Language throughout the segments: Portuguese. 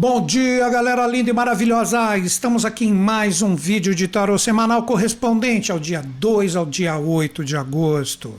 Bom dia, galera linda e maravilhosa! Estamos aqui em mais um vídeo de tarô semanal correspondente ao dia 2 ao dia 8 de agosto.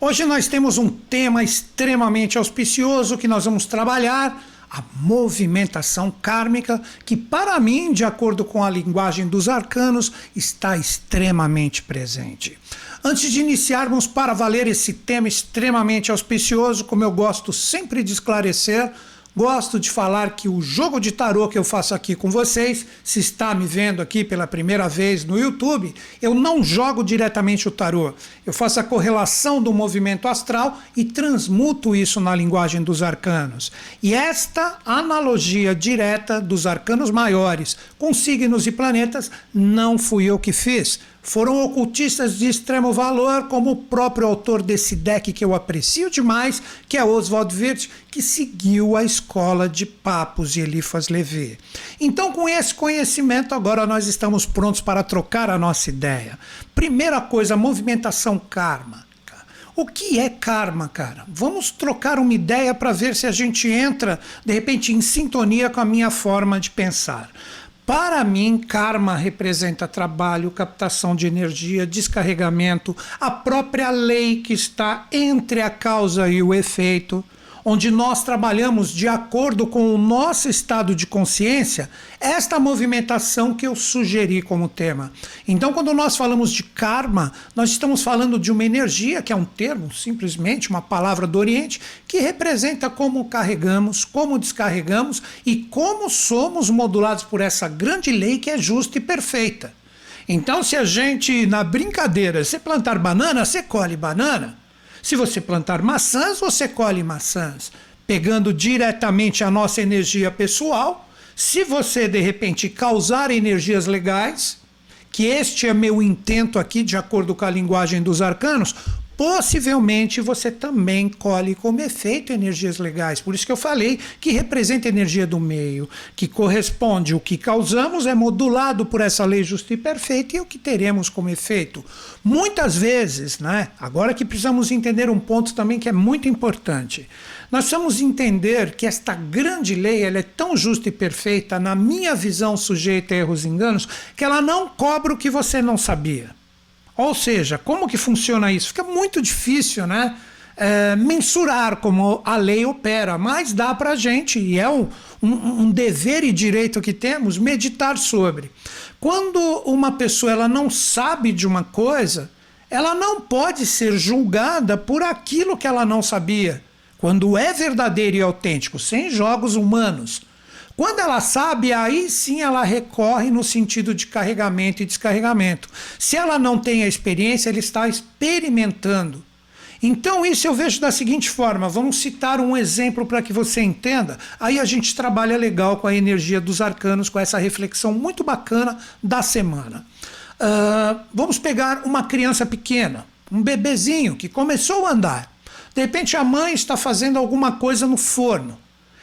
Hoje nós temos um tema extremamente auspicioso que nós vamos trabalhar, a movimentação kármica, que para mim, de acordo com a linguagem dos arcanos, está extremamente presente. Antes de iniciarmos para valer esse tema extremamente auspicioso, como eu gosto sempre de esclarecer, Gosto de falar que o jogo de tarô que eu faço aqui com vocês, se está me vendo aqui pela primeira vez no YouTube, eu não jogo diretamente o tarô. Eu faço a correlação do movimento astral e transmuto isso na linguagem dos arcanos. E esta analogia direta dos arcanos maiores com signos e planetas não fui eu que fiz foram ocultistas de extremo valor, como o próprio autor desse deck que eu aprecio demais, que é Oswald Wirth, que seguiu a escola de Papos e Elifas Levi. Então, com esse conhecimento, agora nós estamos prontos para trocar a nossa ideia. Primeira coisa, movimentação karma. O que é karma, cara? Vamos trocar uma ideia para ver se a gente entra, de repente, em sintonia com a minha forma de pensar. Para mim, karma representa trabalho, captação de energia, descarregamento, a própria lei que está entre a causa e o efeito onde nós trabalhamos de acordo com o nosso estado de consciência, esta movimentação que eu sugeri como tema. Então, quando nós falamos de karma, nós estamos falando de uma energia, que é um termo, simplesmente uma palavra do Oriente, que representa como carregamos, como descarregamos e como somos modulados por essa grande lei que é justa e perfeita. Então, se a gente, na brincadeira, você plantar banana, você colhe banana. Se você plantar maçãs, você colhe maçãs, pegando diretamente a nossa energia pessoal. Se você de repente causar energias legais, que este é meu intento aqui, de acordo com a linguagem dos arcanos, possivelmente você também colhe como efeito energias legais. Por isso que eu falei que representa energia do meio, que corresponde o que causamos é modulado por essa lei justa e perfeita e o que teremos como efeito. Muitas vezes, né? Agora que precisamos entender um ponto também que é muito importante. Nós precisamos entender que esta grande lei ela é tão justa e perfeita, na minha visão, sujeita a erros e enganos, que ela não cobra o que você não sabia. Ou seja, como que funciona isso? Fica muito difícil, né? É, mensurar como a lei opera, mas dá para a gente, e é um, um, um, dever e direito que temos, meditar sobre. Quando uma pessoa ela não sabe de uma coisa, ela não pode ser julgada por aquilo que ela não sabia. Quando é verdadeiro e autêntico, sem jogos humanos, quando ela sabe, aí sim ela recorre no sentido de carregamento e descarregamento. Se ela não tem a experiência, ela está experimentando. Então, isso eu vejo da seguinte forma: vamos citar um exemplo para que você entenda. Aí a gente trabalha legal com a energia dos arcanos, com essa reflexão muito bacana da semana. Uh, vamos pegar uma criança pequena, um bebezinho que começou a andar. De repente, a mãe está fazendo alguma coisa no forno.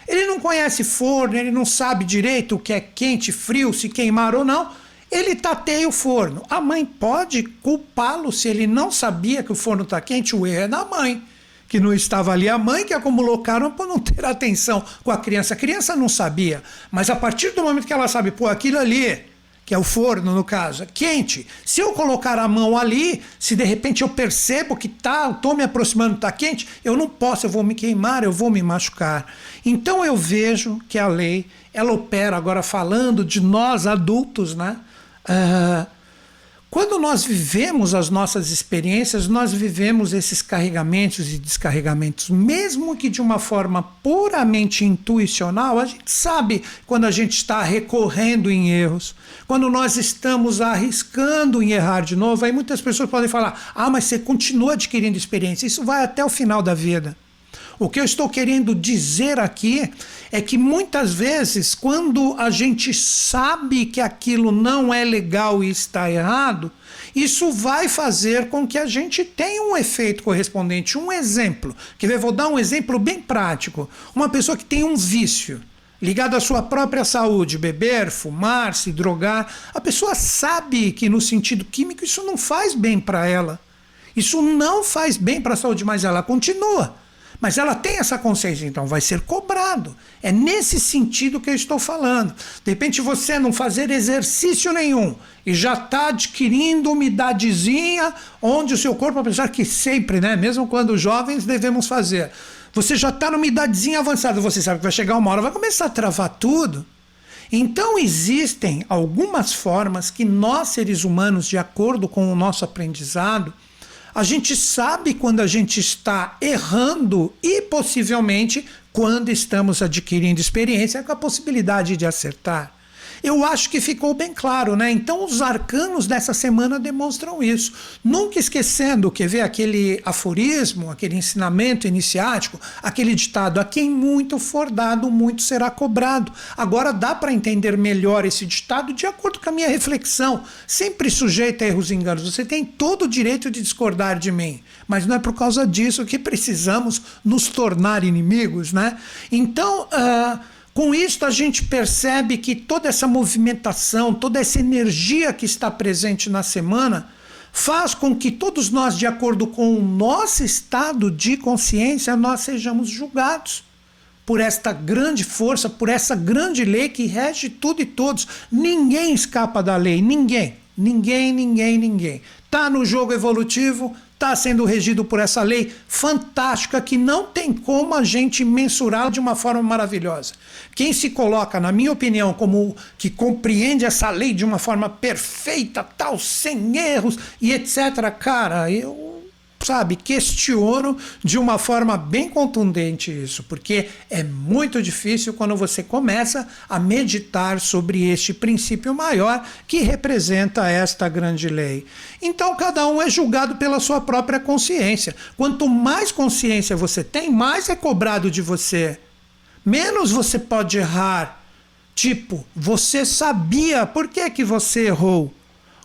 Ele não conhece forno, ele não sabe direito o que é quente, frio, se queimar ou não. Ele tateia o forno. A mãe pode culpá-lo se ele não sabia que o forno está quente. O erro é da mãe, que não estava ali. A mãe que acumulou karma por não ter atenção com a criança. A criança não sabia. Mas a partir do momento que ela sabe, pô, aquilo ali que é o forno no caso, é quente. Se eu colocar a mão ali, se de repente eu percebo que tá, estou me aproximando, está quente, eu não posso, eu vou me queimar, eu vou me machucar. Então eu vejo que a lei, ela opera agora falando de nós adultos, né? Uh, quando nós vivemos as nossas experiências, nós vivemos esses carregamentos e descarregamentos, mesmo que de uma forma puramente intuicional, a gente sabe quando a gente está recorrendo em erros, quando nós estamos arriscando em errar de novo. Aí muitas pessoas podem falar: ah, mas você continua adquirindo experiência, isso vai até o final da vida. O que eu estou querendo dizer aqui é que muitas vezes, quando a gente sabe que aquilo não é legal e está errado, isso vai fazer com que a gente tenha um efeito correspondente. Um exemplo, que vou dar um exemplo bem prático. Uma pessoa que tem um vício ligado à sua própria saúde, beber, fumar, se drogar, a pessoa sabe que no sentido químico isso não faz bem para ela. Isso não faz bem para a saúde, mas ela continua Mas ela tem essa consciência, então vai ser cobrado. É nesse sentido que eu estou falando. De repente você não fazer exercício nenhum e já está adquirindo umidadezinha onde o seu corpo, apesar que sempre, né, mesmo quando jovens, devemos fazer. Você já está numa idadezinha avançada, você sabe que vai chegar uma hora, vai começar a travar tudo. Então existem algumas formas que nós, seres humanos, de acordo com o nosso aprendizado, a gente sabe quando a gente está errando e possivelmente quando estamos adquirindo experiência com a possibilidade de acertar. Eu acho que ficou bem claro, né? Então os arcanos dessa semana demonstram isso. Nunca esquecendo que vê aquele aforismo, aquele ensinamento iniciático, aquele ditado: a quem muito for dado, muito será cobrado. Agora dá para entender melhor esse ditado de acordo com a minha reflexão, sempre sujeito a erros e enganos. Você tem todo o direito de discordar de mim, mas não é por causa disso que precisamos nos tornar inimigos, né? Então, uh, com isso, a gente percebe que toda essa movimentação, toda essa energia que está presente na semana, faz com que todos nós, de acordo com o nosso estado de consciência, nós sejamos julgados por esta grande força, por essa grande lei que rege tudo e todos. Ninguém escapa da lei, ninguém. Ninguém, ninguém, ninguém. Tá no jogo evolutivo, está sendo regido por essa lei fantástica que não tem como a gente mensurá-la de uma forma maravilhosa. Quem se coloca, na minha opinião, como que compreende essa lei de uma forma perfeita, tal, sem erros e etc., cara, eu sabe, questiono de uma forma bem contundente isso, porque é muito difícil quando você começa a meditar sobre este princípio maior que representa esta grande lei. Então, cada um é julgado pela sua própria consciência. Quanto mais consciência você tem, mais é cobrado de você. Menos você pode errar. Tipo, você sabia por que, que você errou.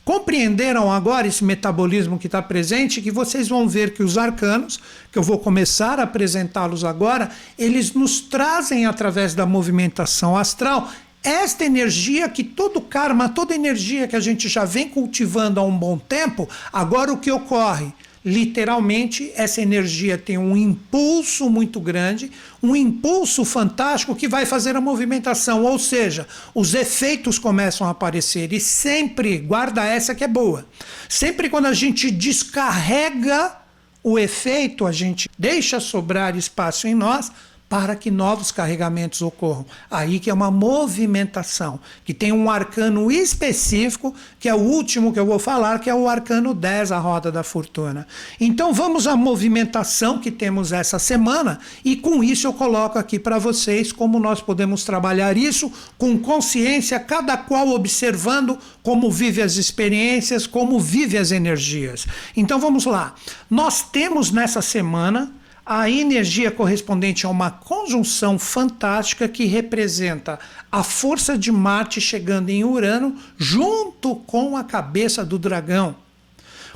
Compreenderam agora esse metabolismo que está presente? Que vocês vão ver que os arcanos, que eu vou começar a apresentá-los agora, eles nos trazem através da movimentação astral esta energia que todo karma, toda energia que a gente já vem cultivando há um bom tempo, agora o que ocorre? Literalmente essa energia tem um impulso muito grande, um impulso fantástico que vai fazer a movimentação, ou seja, os efeitos começam a aparecer e sempre, guarda essa que é boa, sempre quando a gente descarrega o efeito, a gente deixa sobrar espaço em nós, para que novos carregamentos ocorram. Aí que é uma movimentação, que tem um arcano específico, que é o último que eu vou falar, que é o arcano 10, a roda da fortuna. Então vamos à movimentação que temos essa semana e com isso eu coloco aqui para vocês como nós podemos trabalhar isso com consciência, cada qual observando como vive as experiências, como vive as energias. Então vamos lá. Nós temos nessa semana a energia correspondente a uma conjunção fantástica que representa a força de Marte chegando em Urano junto com a cabeça do dragão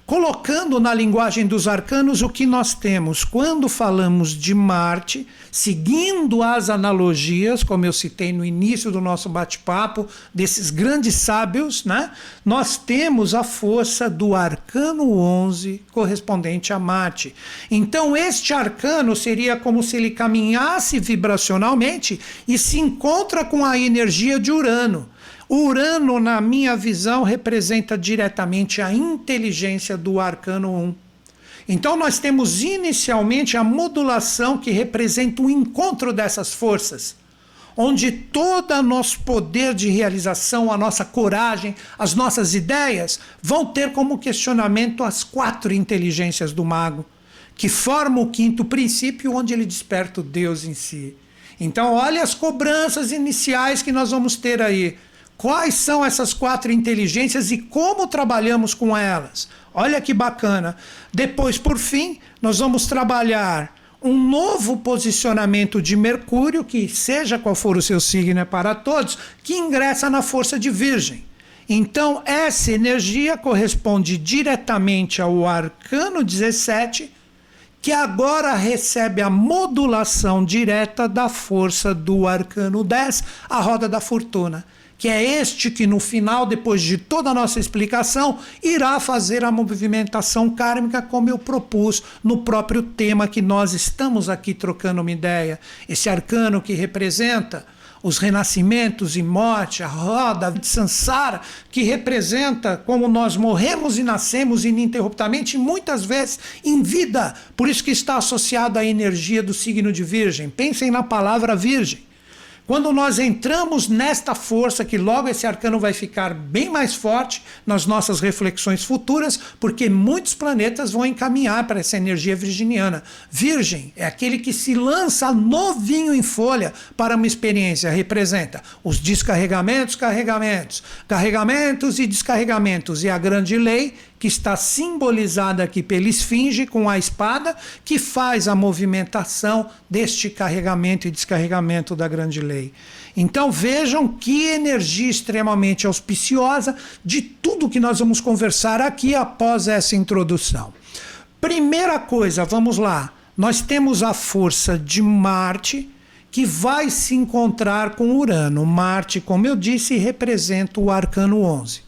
colocando na linguagem dos arcanos o que nós temos quando falamos de Marte, seguindo as analogias, como eu citei no início do nosso bate-papo, desses grandes sábios, né? Nós temos a força do arcano 11 correspondente a Marte. Então, este arcano seria como se ele caminhasse vibracionalmente e se encontra com a energia de Urano. Urano, na minha visão, representa diretamente a inteligência do arcano 1. Então, nós temos inicialmente a modulação que representa o encontro dessas forças, onde todo nosso poder de realização, a nossa coragem, as nossas ideias vão ter como questionamento as quatro inteligências do mago, que formam o quinto princípio, onde ele desperta o Deus em si. Então, olha as cobranças iniciais que nós vamos ter aí Quais são essas quatro inteligências e como trabalhamos com elas? Olha que bacana. Depois, por fim, nós vamos trabalhar um novo posicionamento de Mercúrio, que seja qual for o seu signo é para todos, que ingressa na força de Virgem. Então, essa energia corresponde diretamente ao arcano 17, que agora recebe a modulação direta da força do arcano 10, a roda da fortuna que é este que no final, depois de toda a nossa explicação, irá fazer a movimentação kármica como eu propus no próprio tema que nós estamos aqui trocando uma ideia. Esse arcano que representa os renascimentos e morte, a roda de Sansara, que representa como nós morremos e nascemos ininterruptamente, muitas vezes em vida. Por isso que está associado à energia do signo de Virgem. Pensem na palavra Virgem. Quando nós entramos nesta força, que logo esse arcano vai ficar bem mais forte nas nossas reflexões futuras, porque muitos planetas vão encaminhar para essa energia virginiana. Virgem é aquele que se lança novinho em folha para uma experiência, representa os descarregamentos, carregamentos, carregamentos e descarregamentos, e a grande lei que está simbolizada aqui pela esfinge com a espada, que faz a movimentação deste carregamento e descarregamento da grande lei. Então vejam que energia extremamente auspiciosa de tudo que nós vamos conversar aqui após essa introdução. Primeira coisa, vamos lá. Nós temos a força de Marte que vai se encontrar com Urano. Marte, como eu disse, representa o arcano 11.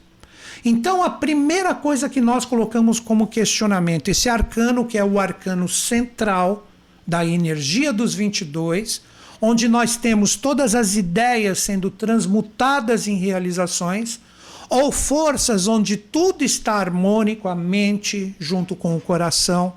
Então, a primeira coisa que nós colocamos como questionamento, esse arcano, que é o arcano central da energia dos 22, onde nós temos todas as ideias sendo transmutadas em realizações, ou forças onde tudo está harmônico, a mente junto com o coração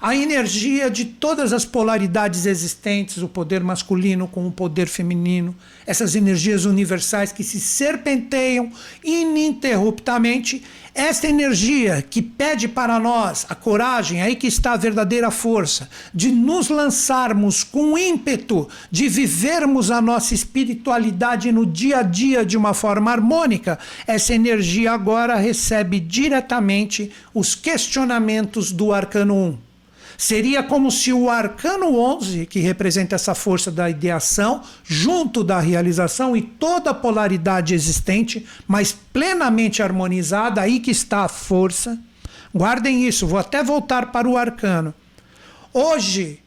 a energia de todas as polaridades existentes, o poder masculino com o poder feminino, essas energias universais que se serpenteiam ininterruptamente, esta energia que pede para nós a coragem, aí que está a verdadeira força, de nos lançarmos com ímpeto, de vivermos a nossa espiritualidade no dia a dia de uma forma harmônica, essa energia agora recebe diretamente os questionamentos do arcano 1 Seria como se o arcano 11, que representa essa força da ideação, junto da realização e toda a polaridade existente, mas plenamente harmonizada, aí que está a força. Guardem isso, vou até voltar para o arcano. Hoje,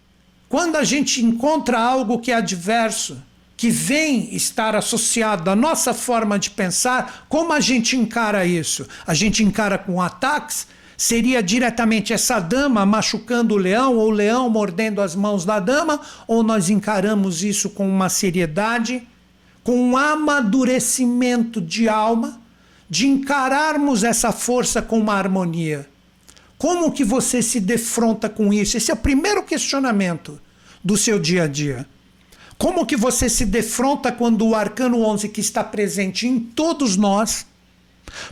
quando a gente encontra algo que é adverso, que vem estar associado à nossa forma de pensar, como a gente encara isso? A gente encara com ataques? Seria diretamente essa dama machucando o leão ou o leão mordendo as mãos da dama? Ou nós encaramos isso com uma seriedade, com um amadurecimento de alma, de encararmos essa força com uma harmonia? Como que você se defronta com isso? Esse é o primeiro questionamento do seu dia a dia. Como que você se defronta quando o arcano 11 que está presente em todos nós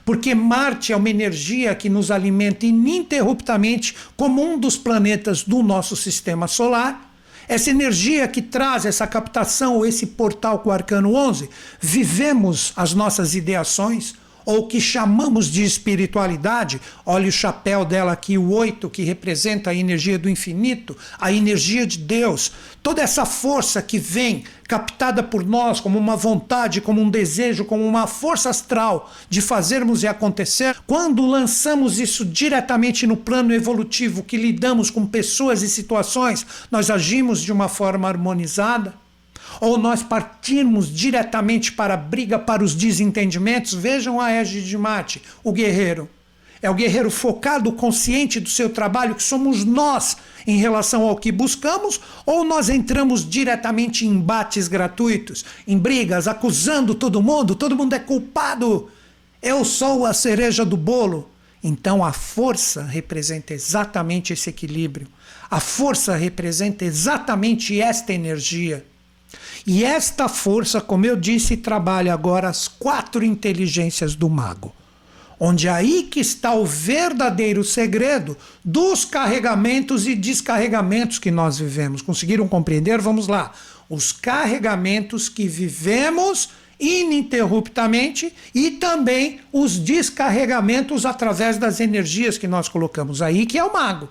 porque Marte é uma energia que nos alimenta ininterruptamente como um dos planetas do nosso sistema solar. Essa energia que traz essa captação, esse portal com o arcano 11, vivemos as nossas ideações, ou que chamamos de espiritualidade, olha o chapéu dela aqui, o oito, que representa a energia do infinito, a energia de Deus, toda essa força que vem captada por nós como uma vontade, como um desejo, como uma força astral de fazermos e acontecer, quando lançamos isso diretamente no plano evolutivo, que lidamos com pessoas e situações, nós agimos de uma forma harmonizada ou nós partirmos diretamente para a briga, para os desentendimentos, vejam a égide de Mate, o guerreiro. É o guerreiro focado, consciente do seu trabalho, que somos nós em relação ao que buscamos, ou nós entramos diretamente em embates gratuitos, em brigas, acusando todo mundo, todo mundo é culpado. Eu sou a cereja do bolo. Então a força representa exatamente esse equilíbrio. A força representa exatamente esta energia. E esta força, como eu disse, trabalha agora as quatro inteligências do mago. Onde é aí que está o verdadeiro segredo dos carregamentos e descarregamentos que nós vivemos. Conseguiram compreender? Vamos lá. Os carregamentos que vivemos ininterruptamente e também os descarregamentos através das energias que nós colocamos aí, que é o mago.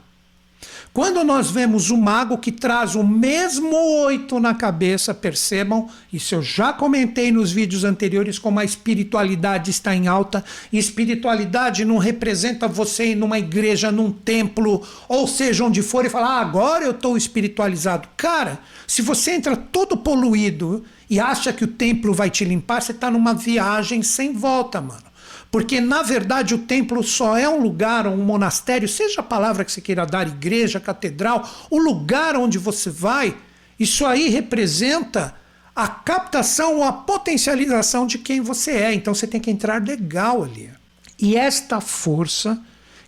Quando nós vemos o mago que traz o mesmo oito na cabeça, percebam, isso eu já comentei nos vídeos anteriores, como a espiritualidade está em alta. Espiritualidade não representa você ir numa igreja, num templo, ou seja, onde for e falar, ah, agora eu estou espiritualizado. Cara, se você entra todo poluído e acha que o templo vai te limpar, você está numa viagem sem volta, mano. Porque, na verdade, o templo só é um lugar, um monastério, seja a palavra que você queira dar, igreja, catedral, o lugar onde você vai, isso aí representa a captação ou a potencialização de quem você é. Então você tem que entrar legal ali. E esta força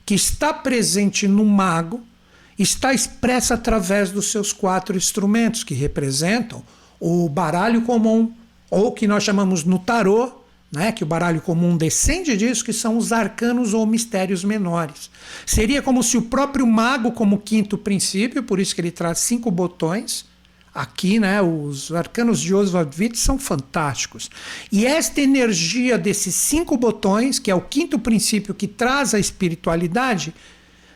que está presente no mago está expressa através dos seus quatro instrumentos, que representam o baralho comum, ou que nós chamamos no tarô, né, que o baralho comum descende disso, que são os arcanos ou mistérios menores. Seria como se o próprio mago, como quinto princípio, por isso que ele traz cinco botões, aqui, né, os arcanos de Oswald Witt são fantásticos. E esta energia desses cinco botões, que é o quinto princípio que traz a espiritualidade,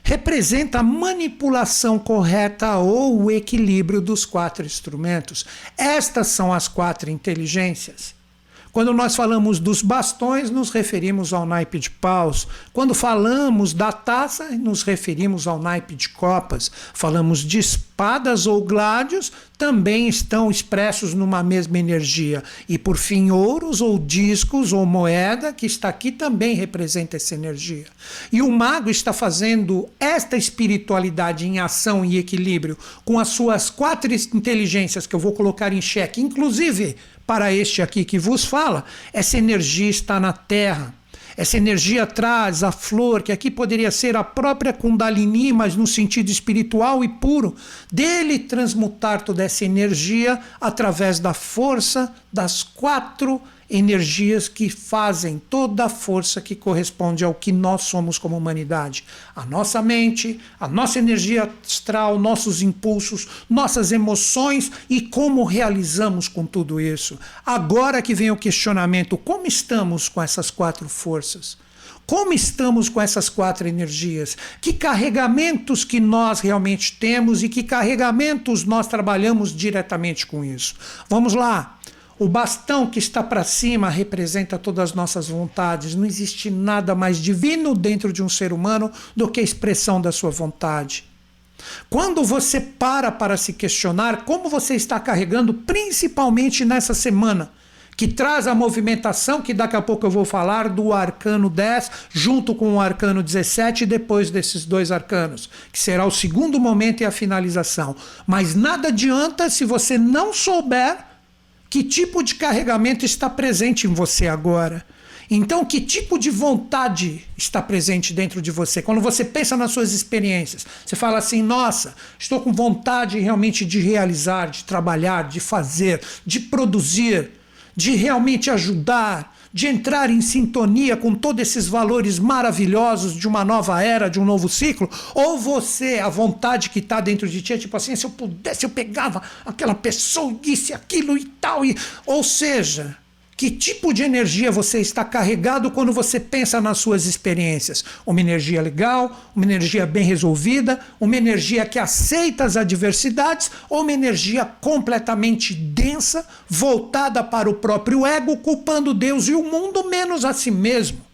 representa a manipulação correta ou o equilíbrio dos quatro instrumentos. Estas são as quatro inteligências. Quando nós falamos dos bastões, nos referimos ao naipe de paus. Quando falamos da taça, nos referimos ao naipe de copas. Falamos de espadas ou gládios, também estão expressos numa mesma energia. E por fim, ouros ou discos ou moeda, que está aqui, também representa essa energia. E o mago está fazendo esta espiritualidade em ação e equilíbrio com as suas quatro inteligências que eu vou colocar em xeque, inclusive para este aqui que vos fala, essa energia está na terra. Essa energia traz a flor, que aqui poderia ser a própria Kundalini, mas no sentido espiritual e puro, dele transmutar toda essa energia através da força das quatro energias que fazem toda a força que corresponde ao que nós somos como humanidade. A nossa mente, a nossa energia astral, nossos impulsos, nossas emoções e como realizamos com tudo isso. Agora que vem o questionamento: como estamos com essas quatro forças? Como estamos com essas quatro energias? Que carregamentos que nós realmente temos e que carregamentos nós trabalhamos diretamente com isso? Vamos lá. O bastão que está para cima representa todas as nossas vontades. Não existe nada mais divino dentro de um ser humano do que a expressão da sua vontade. Quando você para para se questionar como você está carregando, principalmente nessa semana, que traz a movimentação, que daqui a pouco eu vou falar do arcano 10, junto com o arcano 17, depois desses dois arcanos, que será o segundo momento e a finalização. Mas nada adianta se você não souber que tipo de carregamento está presente em você agora? Então, que tipo de vontade está presente dentro de você? Quando você pensa nas suas experiências, você fala assim: nossa, estou com vontade realmente de realizar, de trabalhar, de fazer, de produzir, de realmente ajudar, de entrar em sintonia com todos esses valores maravilhosos de uma nova era, de um novo ciclo, ou você, a vontade que está dentro de ti é tipo assim, se eu pudesse, eu pegava aquela pessoa e disse aquilo e tal, e, ou seja, que tipo de energia você está carregado quando você pensa nas suas experiências? Uma energia legal, uma energia bem resolvida, uma energia que aceita as adversidades ou uma energia completamente densa, voltada para o próprio ego, culpando Deus e o mundo menos a si mesmo?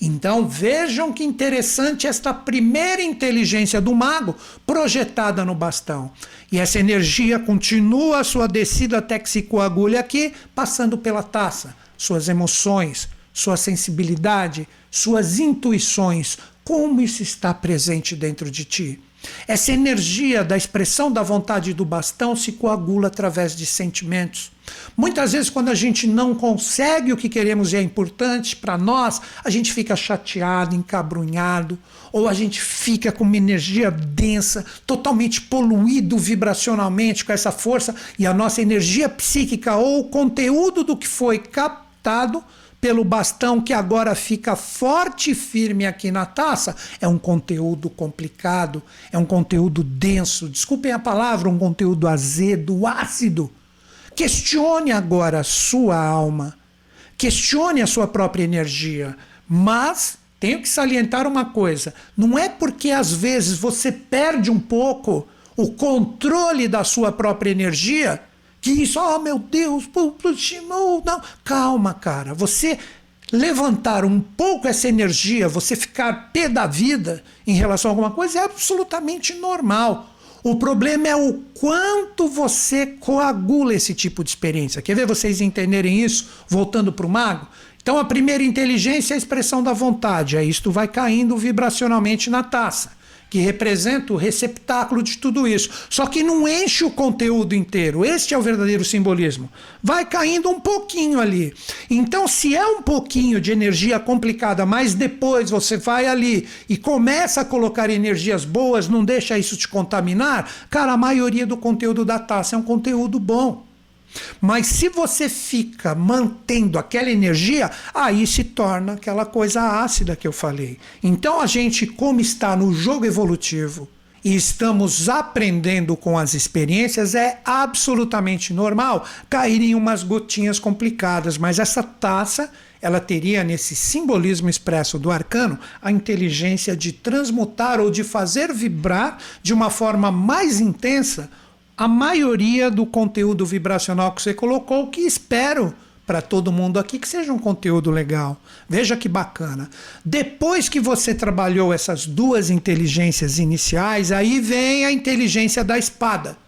Então vejam que interessante esta primeira inteligência do mago projetada no bastão. E essa energia continua a sua descida até que se coagule aqui, passando pela taça. Suas emoções, sua sensibilidade, suas intuições, como isso está presente dentro de ti. Essa energia da expressão da vontade do bastão se coagula através de sentimentos. Muitas vezes, quando a gente não consegue o que queremos e é importante para nós, a gente fica chateado, encabrunhado, ou a gente fica com uma energia densa, totalmente poluído vibracionalmente com essa força, e a nossa energia psíquica ou o conteúdo do que foi captado pelo bastão que agora fica forte e firme aqui na taça, é um conteúdo complicado, é um conteúdo denso, desculpem a palavra, um conteúdo azedo, ácido. Questione agora a sua alma, questione a sua própria energia, mas tenho que salientar uma coisa: não é porque às vezes você perde um pouco o controle da sua própria energia que isso, oh meu Deus, não. Calma, cara. Você levantar um pouco essa energia, você ficar pé da vida em relação a alguma coisa é absolutamente normal. O problema é o quanto você coagula esse tipo de experiência. Quer ver vocês entenderem isso? Voltando para o mago. Então, a primeira inteligência é a expressão da vontade. Aí isto vai caindo vibracionalmente na taça que representa o receptáculo de tudo isso. Só que não enche o conteúdo inteiro. Este é o verdadeiro simbolismo. Vai caindo um pouquinho ali. Então, se é um pouquinho de energia complicada, mas depois você vai ali e começa a colocar energias boas, não deixa isso te contaminar, cara, a maioria do conteúdo da taça é um conteúdo bom. Mas se você fica mantendo aquela energia, aí se torna aquela coisa ácida que eu falei. Então a gente, como está no jogo evolutivo e estamos aprendendo com as experiências, é absolutamente normal cair em umas gotinhas complicadas. Mas essa taça, ela teria nesse simbolismo expresso do arcano a inteligência de transmutar ou de fazer vibrar de uma forma mais intensa a maioria do conteúdo vibracional que você colocou, que espero para todo mundo aqui que seja um conteúdo legal. Veja que bacana. Depois que você trabalhou essas duas inteligências iniciais, aí vem a inteligência da espada.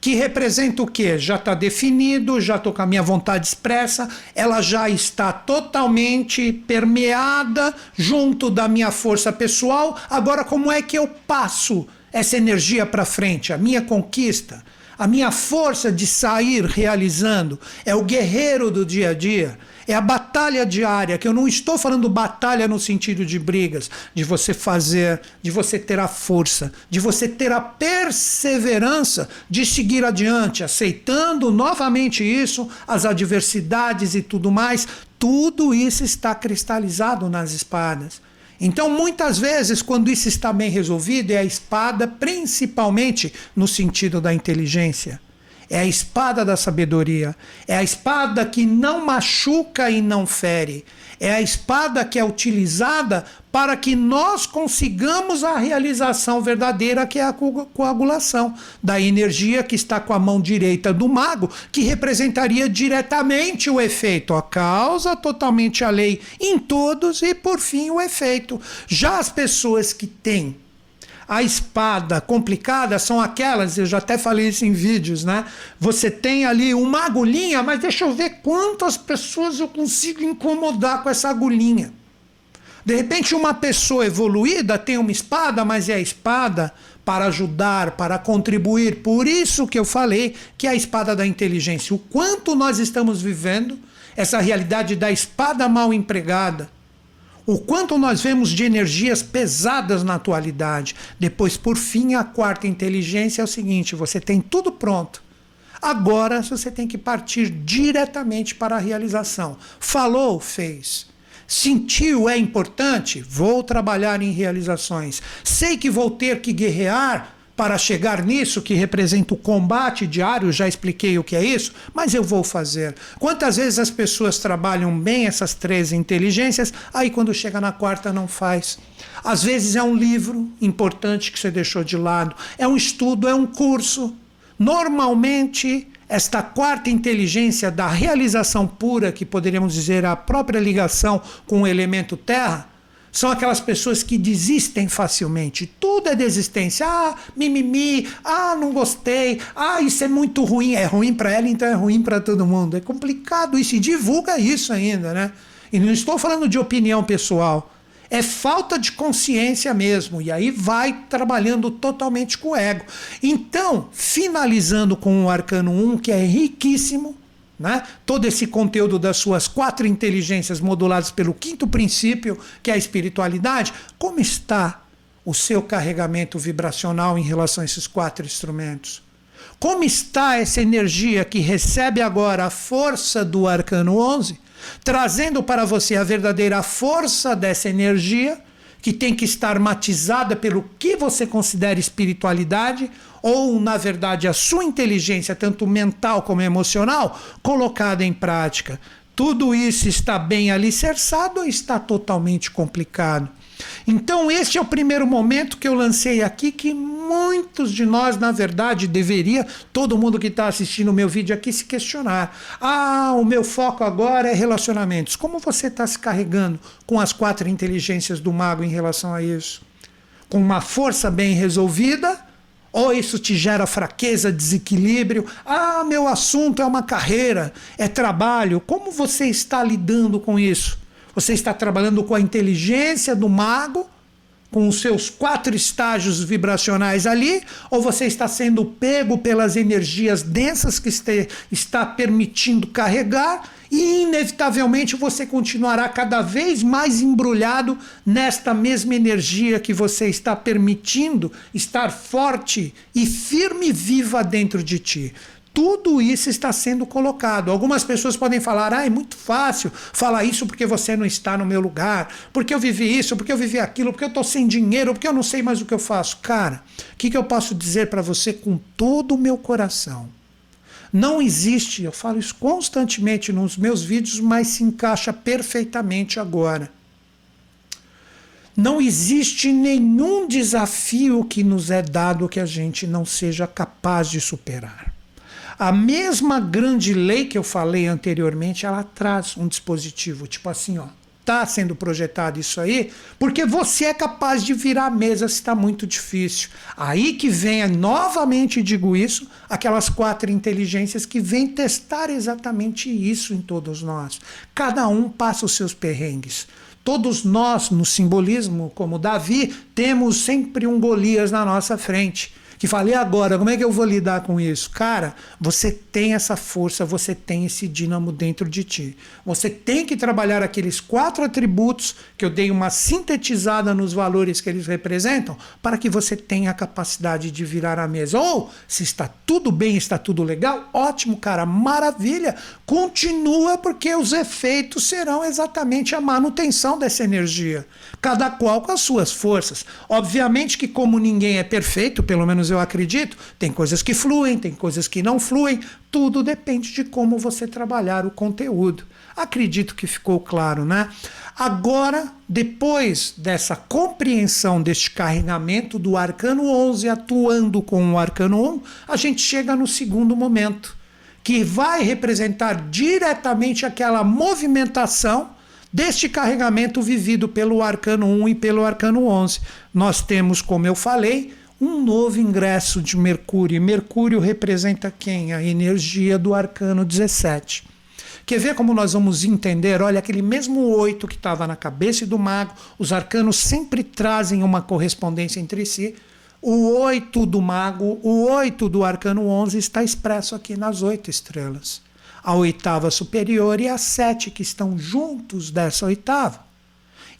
Que representa o quê? Já está definido, já estou com a minha vontade expressa, ela já está totalmente permeada junto da minha força pessoal. Agora, como é que eu passo essa energia para frente, a minha conquista, a minha força de sair realizando, é o guerreiro do dia a dia, é a batalha diária, que eu não estou falando batalha no sentido de brigas, de você fazer, de você ter a força, de você ter a perseverança de seguir adiante, aceitando novamente isso, as adversidades e tudo mais, tudo isso está cristalizado nas espadas. Então, muitas vezes, quando isso está bem resolvido, é a espada, principalmente no sentido da inteligência. É a espada da sabedoria. É a espada que não machuca e não fere. É a espada que é utilizada para que nós consigamos a realização verdadeira, que é a coagulação da energia que está com a mão direita do mago, que representaria diretamente o efeito, a causa, totalmente a lei em todos e, por fim, o efeito. Já as pessoas que têm a espada complicada são aquelas, eu já até falei isso em vídeos, né? Você tem ali uma agulhinha, mas deixa eu ver quantas pessoas eu consigo incomodar com essa agulhinha. De repente, uma pessoa evoluída tem uma espada, mas é a espada para ajudar, para contribuir. Por isso que eu falei que é a espada da inteligência. O quanto nós estamos vivendo essa realidade da espada mal empregada o quanto nós vemos de energias pesadas na atualidade. Depois, por fim, a quarta inteligência é o seguinte: você tem tudo pronto. Agora você tem que partir diretamente para a realização. Falou, fez. Sentiu é importante? Vou trabalhar em realizações. Sei que vou ter que guerrear para chegar nisso, que representa o combate diário, já expliquei o que é isso, mas eu vou fazer. Quantas vezes as pessoas trabalham bem essas três inteligências, aí quando chega na quarta não faz? Às vezes é um livro importante que você deixou de lado, é um estudo, é um curso. Normalmente, esta quarta inteligência da realização pura, que poderíamos dizer a própria ligação com o elemento terra, são aquelas pessoas que desistem facilmente. Tudo é desistência. Ah, mimimi. Ah, não gostei. Ah, isso é muito ruim. É ruim para ela, então é ruim para todo mundo. É complicado isso. E divulga isso ainda, né? E não estou falando de opinião pessoal. É falta de consciência mesmo. E aí vai trabalhando totalmente com o ego. Então, finalizando com o Arcano 1, que é riquíssimo, né? todo esse conteúdo das suas quatro inteligências moduladas pelo quinto princípio, que é a espiritualidade, como está o seu carregamento vibracional em relação a esses quatro instrumentos? Como está essa energia que recebe agora a força do arcano 11, trazendo para você a verdadeira força dessa energia? Que tem que estar matizada pelo que você considera espiritualidade, ou, na verdade, a sua inteligência, tanto mental como emocional, colocada em prática. Tudo isso está bem alicerçado ou está totalmente complicado? Então, este é o primeiro momento que eu lancei aqui, que muitos de nós, na verdade, deveria, todo mundo que está assistindo o meu vídeo aqui, se questionar. Ah, o meu foco agora é relacionamentos. Como você está se carregando com as quatro inteligências do mago em relação a isso? Com uma força bem resolvida Ou isso te gera fraqueza, desequilíbrio? Ah, meu assunto é uma carreira, é trabalho. Como você está lidando com isso? Você está trabalhando com a inteligência do mago, com os seus quatro estágios vibracionais ali, ou você está sendo pego pelas energias densas que este, está permitindo carregar e inevitavelmente você continuará cada vez mais embrulhado nesta mesma energia que você está permitindo estar forte e firme e viva dentro de ti. Tudo isso está sendo colocado. Algumas pessoas podem falar: ah, é muito fácil falar isso porque você não está no meu lugar, porque eu vivi isso, porque eu vivi aquilo, porque eu estou sem dinheiro, porque eu não sei mais o que eu faço. Cara, o que, que eu posso dizer para você com todo o meu coração? Não existe, eu falo isso constantemente nos meus vídeos, mas se encaixa perfeitamente agora. Não existe nenhum desafio que nos é dado que a gente não seja capaz de superar. A mesma grande lei que eu falei anteriormente, ela traz um dispositivo, tipo assim, ó, está sendo projetado isso aí, porque você é capaz de virar a mesa se está muito difícil. Aí que vem, novamente digo isso, aquelas quatro inteligências que vêm testar exatamente isso em todos nós. Cada um passa os seus perrengues. Todos nós, no simbolismo, como Davi, temos sempre um Golias na nossa frente que fala, e agora, como é que eu vou lidar com isso? Cara, você tem essa força, você tem esse dínamo dentro de ti. Você tem que trabalhar aqueles quatro atributos que eu dei uma sintetizada nos valores que eles representam, para que você tenha a capacidade de virar a mesa. Ou, se está tudo bem, está tudo legal, ótimo, cara, maravilha. Continua, porque os efeitos serão exatamente a manutenção dessa energia. Cada qual com as suas forças. Obviamente que, como ninguém é perfeito, pelo menos eu acredito, tem coisas que fluem, tem coisas que não fluem, tudo depende de como você trabalhar o conteúdo. Acredito que ficou claro, né? Agora, depois dessa compreensão deste carregamento do arcano 11 atuando com o arcano 1, a gente chega no segundo momento, que vai representar diretamente aquela movimentação deste carregamento vivido pelo arcano 1 e pelo arcano 11. Nós temos, como eu falei, um novo ingresso de Mercúrio. E Mercúrio representa quem? A energia do arcano 17. Quer ver como nós vamos entender? Olha, aquele mesmo oito que estava na cabeça do mago, os arcanos sempre trazem uma correspondência entre si. O oito do mago, o oito do arcano 11 está expresso aqui nas oito estrelas. A oitava superior e a sete que estão juntos dessa oitava.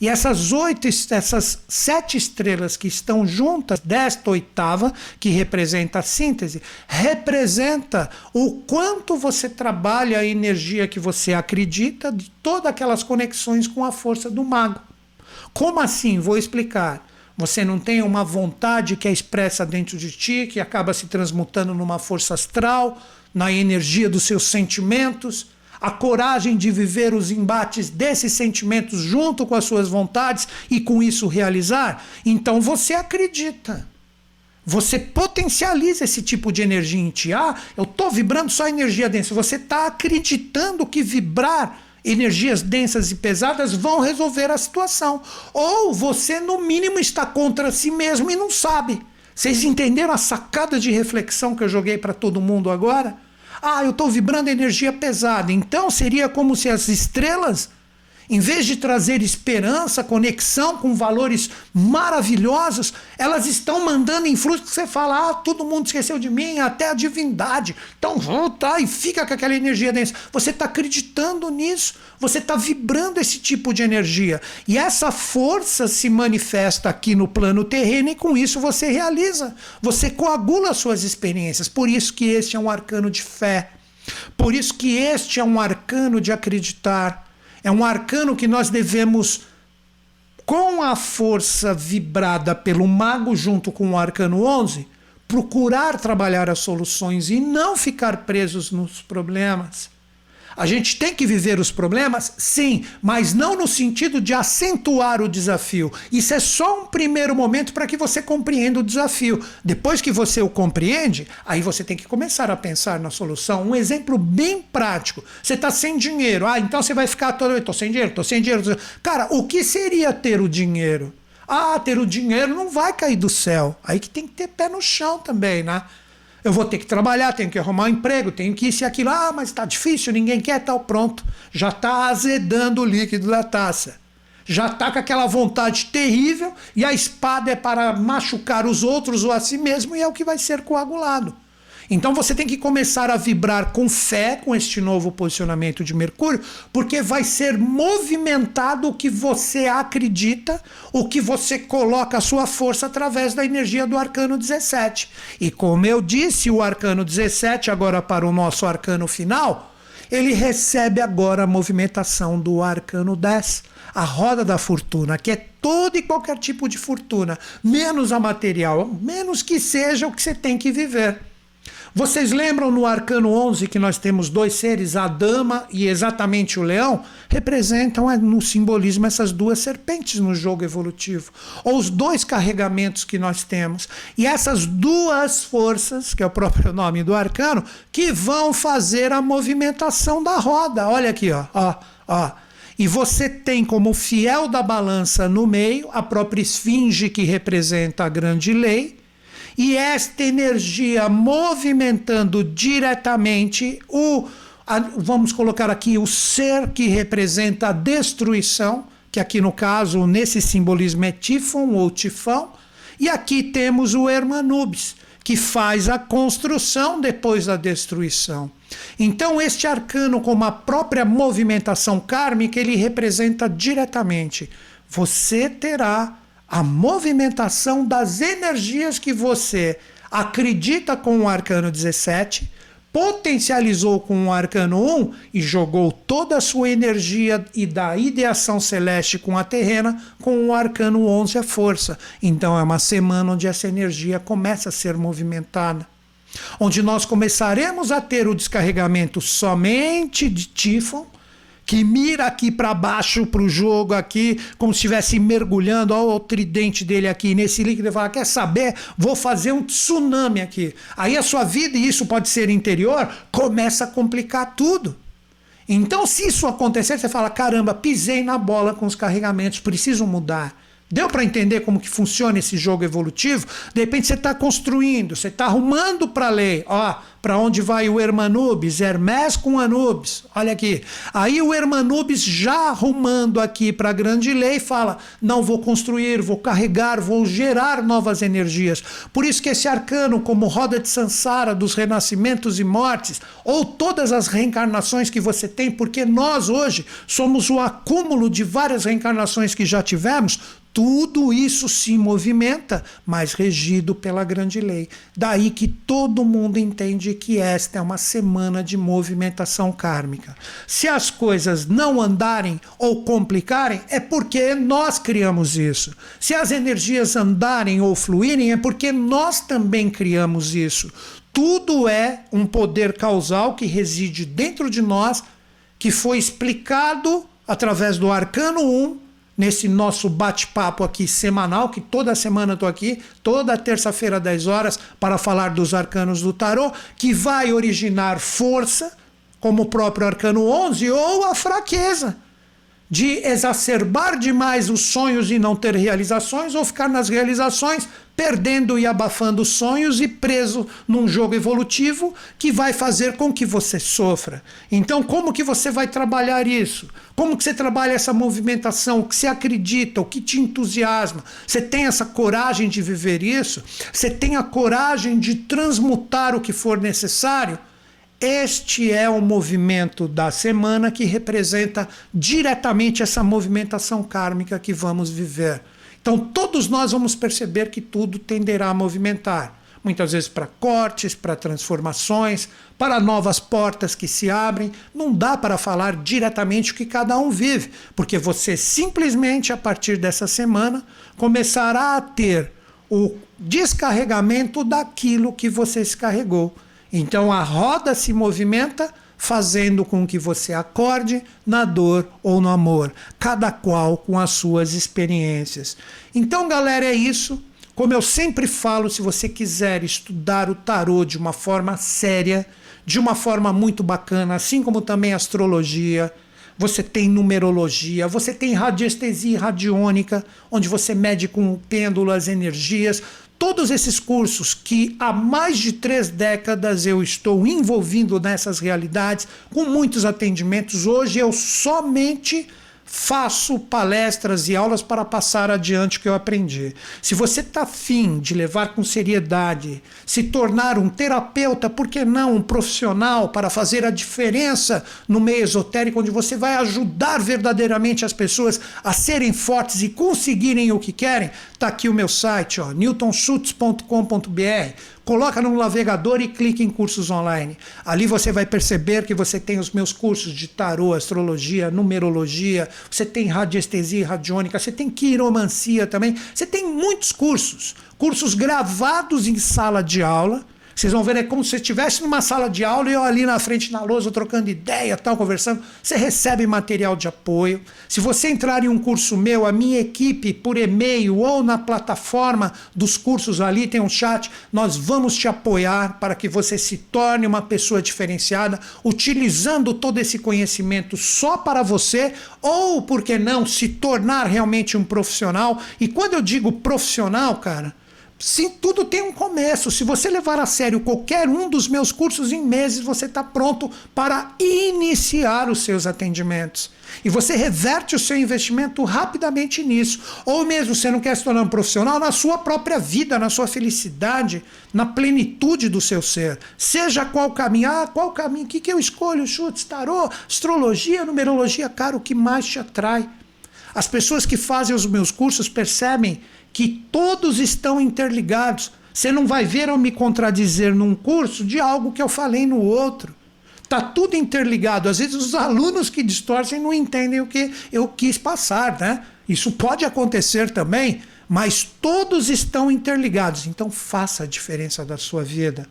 E essas oito, essas sete estrelas que estão juntas desta oitava, que representa a síntese, representa o quanto você trabalha a energia que você acredita de todas aquelas conexões com a força do mago. Como assim? Vou explicar. Você não tem uma vontade que é expressa dentro de ti, que acaba se transmutando numa força astral, na energia dos seus sentimentos a coragem de viver os embates desses sentimentos junto com as suas vontades e com isso realizar, então você acredita. Você potencializa esse tipo de energia em ti. Ah, eu estou vibrando só energia densa. Você está acreditando que vibrar energias densas e pesadas vão resolver a situação. Ou você, no mínimo, está contra si mesmo e não sabe. Vocês entenderam a sacada de reflexão que eu joguei para todo mundo agora? Ah, eu estou vibrando energia pesada. Então seria como se as estrelas em vez de trazer esperança, conexão com valores maravilhosos, elas estão mandando influência que você fala, ah, todo mundo esqueceu de mim, até a divindade. Então volta e fica com aquela energia densa. Você está acreditando nisso, você está vibrando esse tipo de energia. E essa força se manifesta aqui no plano terreno e com isso você realiza. Você coagula suas experiências. Por isso que este é um arcano de fé. Por isso que este é um arcano de acreditar. É um arcano que nós devemos, com a força vibrada pelo mago junto com o arcano 11, procurar trabalhar as soluções e não ficar presos nos problemas. A gente tem que viver os problemas? Sim, mas não no sentido de acentuar o desafio. Isso é só um primeiro momento para que você compreenda o desafio. Depois que você o compreende, aí você tem que começar a pensar na solução. Um exemplo bem prático. Você está sem dinheiro. Ah, então você vai ficar todo. Estou sem dinheiro, estou sem dinheiro. Cara, o que seria ter o dinheiro? Ah, ter o dinheiro não vai cair do céu. Aí que tem que ter pé no chão também, né? Eu vou ter que trabalhar, tenho que arrumar um emprego, tenho que isso e aquilo. Ah, mas está difícil, ninguém quer, tal, pronto. Já está azedando o líquido da taça. Já está com aquela vontade terrível e a espada é para machucar os outros ou a si mesmo e é o que vai ser coagulado. Então você tem que começar a vibrar com fé com este novo posicionamento de Mercúrio, porque vai ser movimentado o que você acredita, o que você coloca a sua força através da energia do arcano 17. E como eu disse, o arcano 17 agora para o nosso arcano final, ele recebe agora a movimentação do arcano 10, a roda da fortuna, que é todo e qualquer tipo de fortuna, menos a material, menos que seja o que você tem que viver. Vocês lembram no arcano 11 que nós temos dois seres, a dama e exatamente o leão? Representam é, no simbolismo essas duas serpentes no jogo evolutivo, ou os dois carregamentos que nós temos. E essas duas forças, que é o próprio nome do arcano, que vão fazer a movimentação da roda. Olha aqui, ó, ó, ó. E você tem como fiel da balança no meio a própria esfinge que representa a grande lei e esta energia movimentando diretamente o, vamos colocar aqui, o ser que representa a destruição, que aqui no caso, nesse simbolismo é Tifon ou Tifão, e aqui temos o Hermanubis, que faz a construção depois da destruição. Então, este arcano, como a própria movimentação kármica, ele representa diretamente. Você terá a movimentação das energias que você acredita com o arcano 17, potencializou com o arcano 1 e jogou toda a sua energia e da ideação celeste com a terrena com o arcano 11 a força. Então é uma semana onde essa energia começa a ser movimentada. Onde nós começaremos a ter o descarregamento somente de Tifon, que mira aqui para baixo para o jogo aqui, como se estivesse mergulhando, olha o tridente dele aqui nesse líquido e fala: quer saber? Vou fazer um tsunami aqui. Aí a sua vida, e isso pode ser interior, começa a complicar tudo. Então, se isso acontecer, você fala: caramba, pisei na bola com os carregamentos, preciso mudar. Deu para entender como que funciona esse jogo evolutivo? De repente você está construindo, você está arrumando para a lei. Ó, para onde vai o Hermanubis? Hermes com Anubis. Olha aqui. Aí o Hermanubis já arrumando aqui para a grande lei fala: não vou construir, vou carregar, vou gerar novas energias. Por isso que esse arcano, como roda de Sansara dos renascimentos e mortes, ou todas as reencarnações que você tem, porque nós hoje somos o acúmulo de várias reencarnações que já tivemos, tudo isso se movimenta, mas regido pela grande lei. Daí que todo mundo entende que esta é uma semana de movimentação kármica. Se as coisas não andarem ou complicarem, é porque nós criamos isso. Se as energias andarem ou fluírem, é porque nós também criamos isso. Tudo é um poder causal que reside dentro de nós, que foi explicado através do arcano 1 nesse nosso bate-papo aqui semanal, que toda semana estou aqui, toda terça-feira, 10 horas, para falar dos arcanos do tarô, que vai originar força, como o próprio arcano 11, ou a fraqueza de exacerbar demais os sonhos e não ter realizações, ou ficar nas realizações perdendo e abafando sonhos e preso num jogo evolutivo que vai fazer com que você sofra. Então, como que você vai trabalhar isso? Como que você trabalha essa movimentação? O que você acredita? O que te entusiasma? Você tem essa coragem de viver isso? Você tem a coragem de transmutar o que for necessário? Este é o movimento da semana que representa diretamente essa movimentação kármica que vamos viver. Então, todos nós vamos perceber que tudo tenderá a movimentar. Muitas vezes para cortes, para transformações, para novas portas que se abrem. Não dá para falar diretamente o que cada um vive, porque você simplesmente, a partir dessa semana, começará a ter o descarregamento daquilo que você se carregou. Então a roda se movimenta fazendo com que você acorde na dor ou no amor, cada qual com as suas experiências. Então, galera, é isso. Como eu sempre falo, se você quiser estudar o tarô de uma forma séria, de uma forma muito bacana, assim como também astrologia, você tem numerologia, você tem radiestesia radiônica, onde você mede com pêndulas energias. Todos esses cursos que há mais de três décadas eu estou envolvido nessas realidades, com muitos atendimentos. Hoje eu somente faço palestras e aulas para passar adiante o que eu aprendi. Se você está afim de levar com seriedade, se tornar um terapeuta, por que não um profissional para fazer a diferença no meio esotérico, onde você vai ajudar verdadeiramente as pessoas a serem fortes e conseguirem o que querem, está aqui o meu site, newtonschutz.com.br Coloca no navegador e clique em cursos online. Ali você vai perceber que você tem os meus cursos de tarô, astrologia, numerologia, você tem radiestesia radiônica, você tem quiromancia também. Você tem muitos cursos, cursos gravados em sala de aula vocês vão ver, é como se você estivesse numa sala de aula e eu ali na frente na lousa trocando ideia, tal, conversando. Você recebe material de apoio. Se você entrar em um curso meu, a minha equipe, por e-mail ou na plataforma dos cursos ali, tem um chat, nós vamos te apoiar para que você se torne uma pessoa diferenciada, utilizando todo esse conhecimento só para você, ou, por que não, se tornar realmente um profissional. E quando eu digo profissional, cara, Sim, tudo tem um começo. Se você levar a sério qualquer um dos meus cursos em meses, você está pronto para iniciar os seus atendimentos. E você reverte o seu investimento rapidamente nisso. Ou mesmo você não quer se tornar um profissional na sua própria vida, na sua felicidade, na plenitude do seu ser. Seja qual caminho, ah, qual caminho, o que, que eu escolho? Chutes, tarô, astrologia, numerologia, cara, o que mais te atrai? As pessoas que fazem os meus cursos percebem que todos estão interligados. Você não vai ver eu me contradizer num curso de algo que eu falei no outro. Está tudo interligado. Às vezes os alunos que distorcem não entendem o que eu quis passar, né? Isso pode acontecer também, mas todos estão interligados. Então faça a diferença da sua vida.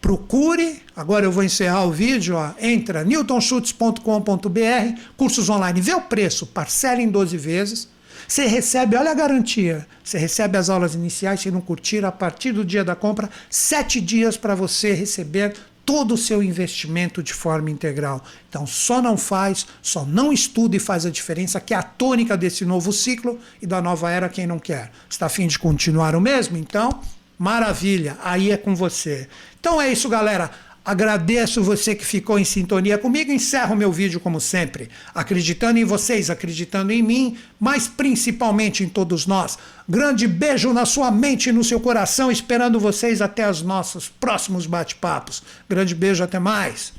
Procure, agora eu vou encerrar o vídeo, ó, entra newtonschutz.com.br, cursos online, vê o preço, parcela em 12 vezes você recebe, olha a garantia, você recebe as aulas iniciais, se não curtir, a partir do dia da compra, sete dias para você receber todo o seu investimento de forma integral. Então, só não faz, só não estuda e faz a diferença, que é a tônica desse novo ciclo e da nova era quem não quer. Está afim de continuar o mesmo? Então, maravilha, aí é com você. Então é isso, galera. Agradeço você que ficou em sintonia comigo. Encerro meu vídeo como sempre, acreditando em vocês, acreditando em mim, mas principalmente em todos nós. Grande beijo na sua mente e no seu coração, esperando vocês até os nossos próximos bate-papos. Grande beijo, até mais.